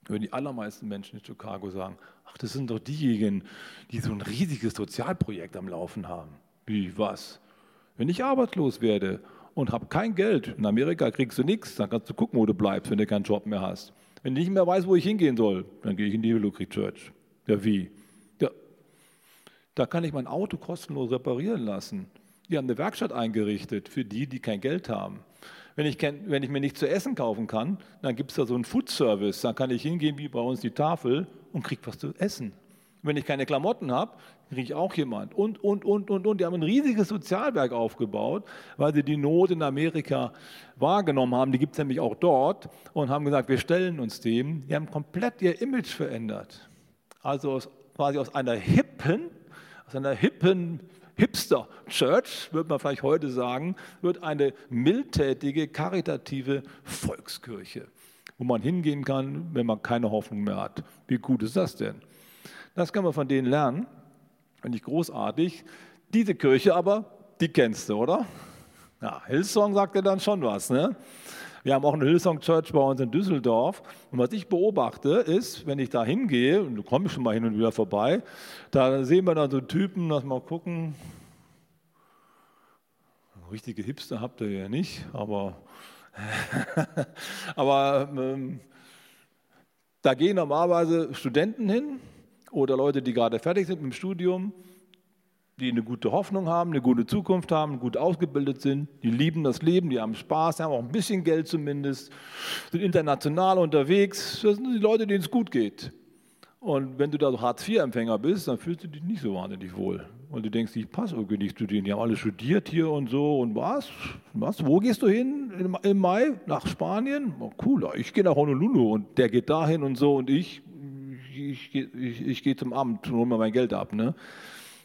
würden die allermeisten Menschen in Chicago sagen, ach, das sind doch diejenigen, die so ein riesiges Sozialprojekt am Laufen haben. Wie, was? Wenn ich arbeitslos werde und habe kein Geld. In Amerika kriegst du nichts, dann kannst du gucken, wo du bleibst, wenn du keinen Job mehr hast. Wenn ich nicht mehr weiß, wo ich hingehen soll, dann gehe ich in die Creek Church. Ja, wie? Ja, da kann ich mein Auto kostenlos reparieren lassen. Die haben eine Werkstatt eingerichtet für die, die kein Geld haben. Wenn ich, wenn ich mir nichts zu essen kaufen kann, dann gibt es da so einen Food Service. Da kann ich hingehen, wie bei uns die Tafel, und kriege was zu essen. Wenn ich keine Klamotten habe, kriege ich auch jemand. Und, und, und, und, und. Die haben ein riesiges Sozialwerk aufgebaut, weil sie die Not in Amerika wahrgenommen haben. Die gibt es nämlich auch dort und haben gesagt, wir stellen uns dem. Die haben komplett ihr Image verändert. Also aus, quasi aus einer hippen, aus einer hippen Hipster Church, würde man vielleicht heute sagen, wird eine mildtätige, karitative Volkskirche, wo man hingehen kann, wenn man keine Hoffnung mehr hat. Wie gut ist das denn? Das kann man von denen lernen. Finde ich großartig. Diese Kirche aber, die kennst du, oder? Ja, Hillsong sagt dir dann schon was, ne? Wir haben auch eine Hillsong Church bei uns in Düsseldorf. Und was ich beobachte, ist, wenn ich da hingehe, und du kommst schon mal hin und wieder vorbei, da sehen wir dann so Typen, lass mal gucken. Richtige Hipster habt ihr ja nicht, aber, *laughs* aber ähm, da gehen normalerweise Studenten hin oder Leute, die gerade fertig sind mit dem Studium die eine gute Hoffnung haben, eine gute Zukunft haben, gut ausgebildet sind, die lieben das Leben, die haben Spaß, die haben auch ein bisschen Geld zumindest, sind international unterwegs. Das sind die Leute, denen es gut geht. Und wenn du da so Hartz-IV-Empfänger bist, dann fühlst du dich nicht so wahnsinnig wohl. Und du denkst, ich passe irgendwie nicht zu denen. Die haben alle studiert hier und so. Und was? Was? Wo gehst du hin im Mai? Nach Spanien? Oh, cool, ich gehe nach Honolulu und der geht dahin und so. Und ich, ich, ich, ich, gehe zum Amt und hole mir mein Geld ab. Ne?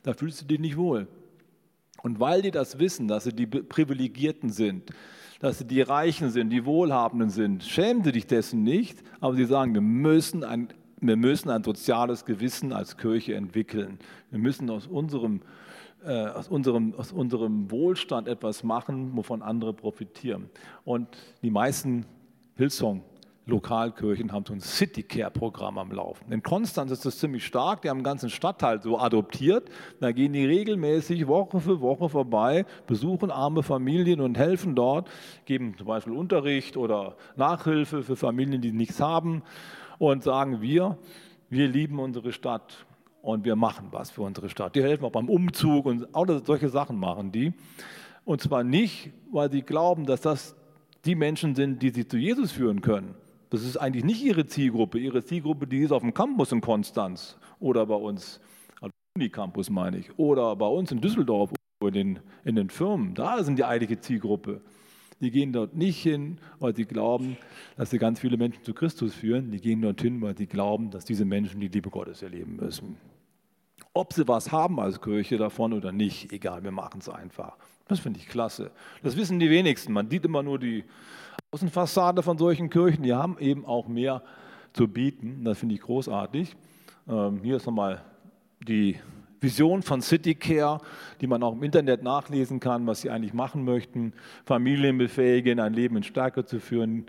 da fühlst du dich nicht wohl. Und weil die das wissen, dass sie die Privilegierten sind, dass sie die Reichen sind, die Wohlhabenden sind, schämen sie dich dessen nicht, aber sie sagen, wir müssen ein, wir müssen ein soziales Gewissen als Kirche entwickeln. Wir müssen aus unserem, äh, aus, unserem, aus unserem Wohlstand etwas machen, wovon andere profitieren. Und die meisten Hillsong Lokalkirchen haben so ein City Care Programm am Laufen. In Konstanz ist das ziemlich stark, die haben den ganzen Stadtteil so adoptiert. Da gehen die regelmäßig Woche für Woche vorbei, besuchen arme Familien und helfen dort, geben zum Beispiel Unterricht oder Nachhilfe für Familien, die nichts haben und sagen wir, wir lieben unsere Stadt und wir machen was für unsere Stadt. Die helfen auch beim Umzug und auch solche Sachen machen die. Und zwar nicht, weil sie glauben, dass das die Menschen sind, die sie zu Jesus führen können, das ist eigentlich nicht ihre Zielgruppe. Ihre Zielgruppe, die ist auf dem Campus in Konstanz oder bei uns, also Unicampus meine ich, oder bei uns in Düsseldorf in den, in den Firmen. Da sind die eigentliche Zielgruppe. Die gehen dort nicht hin, weil sie glauben, dass sie ganz viele Menschen zu Christus führen. Die gehen dorthin, weil sie glauben, dass diese Menschen die Liebe Gottes erleben müssen. Ob sie was haben als Kirche davon oder nicht, egal, wir machen es einfach. Das finde ich klasse. Das wissen die wenigsten. Man sieht immer nur die Außenfassade von solchen Kirchen, die haben eben auch mehr zu bieten. Das finde ich großartig. Ähm, hier ist nochmal die Vision von City Care, die man auch im Internet nachlesen kann, was sie eigentlich machen möchten. Familien befähigen, ein Leben in Stärke zu führen,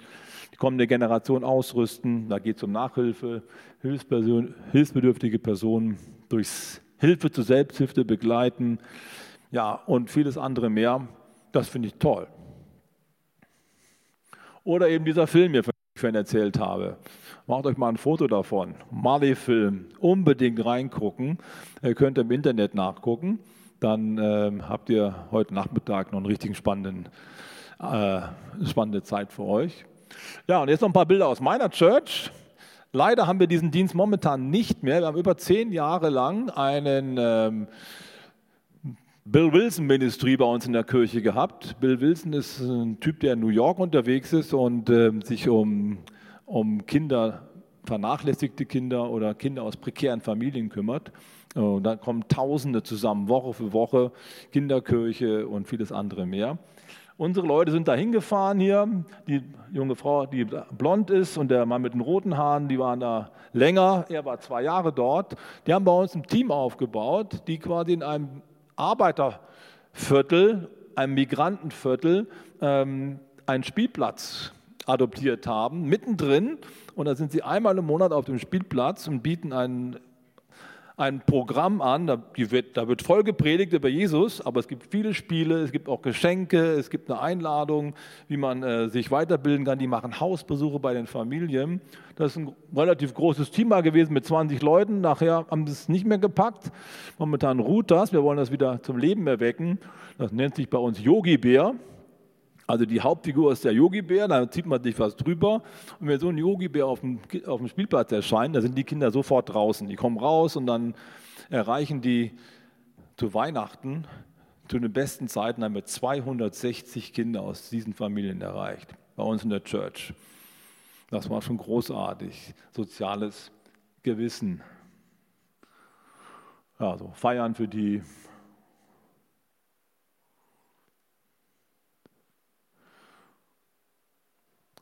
die kommende Generation ausrüsten. Da geht es um Nachhilfe, hilfsbedürftige Personen durchs Hilfe zur Selbsthilfe begleiten, ja, und vieles andere mehr. Das finde ich toll. Oder eben dieser Film hier, von dem ich vorhin erzählt habe. Macht euch mal ein Foto davon. Marley-Film. Unbedingt reingucken. Ihr könnt im Internet nachgucken. Dann äh, habt ihr heute Nachmittag noch einen richtig spannenden, äh, spannende Zeit für euch. Ja, und jetzt noch ein paar Bilder aus meiner Church. Leider haben wir diesen Dienst momentan nicht mehr. Wir haben über zehn Jahre lang einen ähm, Bill Wilson Ministry bei uns in der Kirche gehabt. Bill Wilson ist ein Typ, der in New York unterwegs ist und äh, sich um, um Kinder, vernachlässigte Kinder oder Kinder aus prekären Familien kümmert. Und da kommen Tausende zusammen, Woche für Woche, Kinderkirche und vieles andere mehr. Unsere Leute sind da hingefahren hier. Die junge Frau, die blond ist und der Mann mit den roten Haaren, die waren da länger. Er war zwei Jahre dort. Die haben bei uns ein Team aufgebaut, die quasi in einem Arbeiterviertel, einem Migrantenviertel, ähm, einen Spielplatz adoptiert haben, mittendrin. Und da sind sie einmal im Monat auf dem Spielplatz und bieten einen ein Programm an, da wird, da wird voll gepredigt über Jesus, aber es gibt viele Spiele, es gibt auch Geschenke, es gibt eine Einladung, wie man äh, sich weiterbilden kann. Die machen Hausbesuche bei den Familien. Das ist ein relativ großes Team mal gewesen mit 20 Leuten. Nachher haben sie es nicht mehr gepackt. Momentan ruht das. Wir wollen das wieder zum Leben erwecken. Das nennt sich bei uns Yogi Bär. Also die Hauptfigur ist der Yogi-Bär, da zieht man sich was drüber. Und wenn so ein Yogi-Bär auf dem, auf dem Spielplatz erscheint, da sind die Kinder sofort draußen. Die kommen raus und dann erreichen die zu Weihnachten, zu den besten Zeiten haben wir 260 Kinder aus diesen Familien erreicht, bei uns in der Church. Das war schon großartig, soziales Gewissen. Ja, so Feiern für die,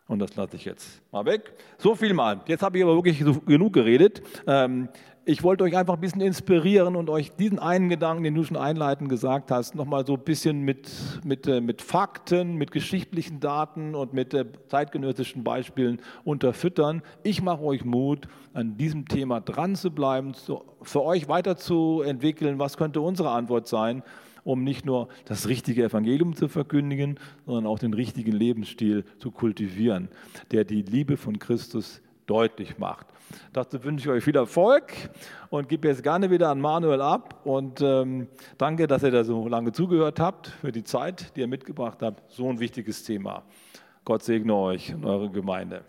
Und das lasse ich jetzt mal weg. So viel mal. Jetzt habe ich aber wirklich genug geredet. Ähm, ich wollte euch einfach ein bisschen inspirieren und euch diesen einen Gedanken, den du schon einleitend gesagt hast, nochmal so ein bisschen mit, mit, äh, mit Fakten, mit geschichtlichen Daten und mit äh, zeitgenössischen Beispielen unterfüttern. Ich mache euch Mut, an diesem Thema dran zu bleiben, für euch weiterzuentwickeln. Was könnte unsere Antwort sein? Um nicht nur das richtige Evangelium zu verkündigen, sondern auch den richtigen Lebensstil zu kultivieren, der die Liebe von Christus deutlich macht. Dazu wünsche ich euch viel Erfolg und gebe jetzt gerne wieder an Manuel ab. Und ähm, danke, dass ihr da so lange zugehört habt, für die Zeit, die ihr mitgebracht habt. So ein wichtiges Thema. Gott segne euch und eure Gemeinde.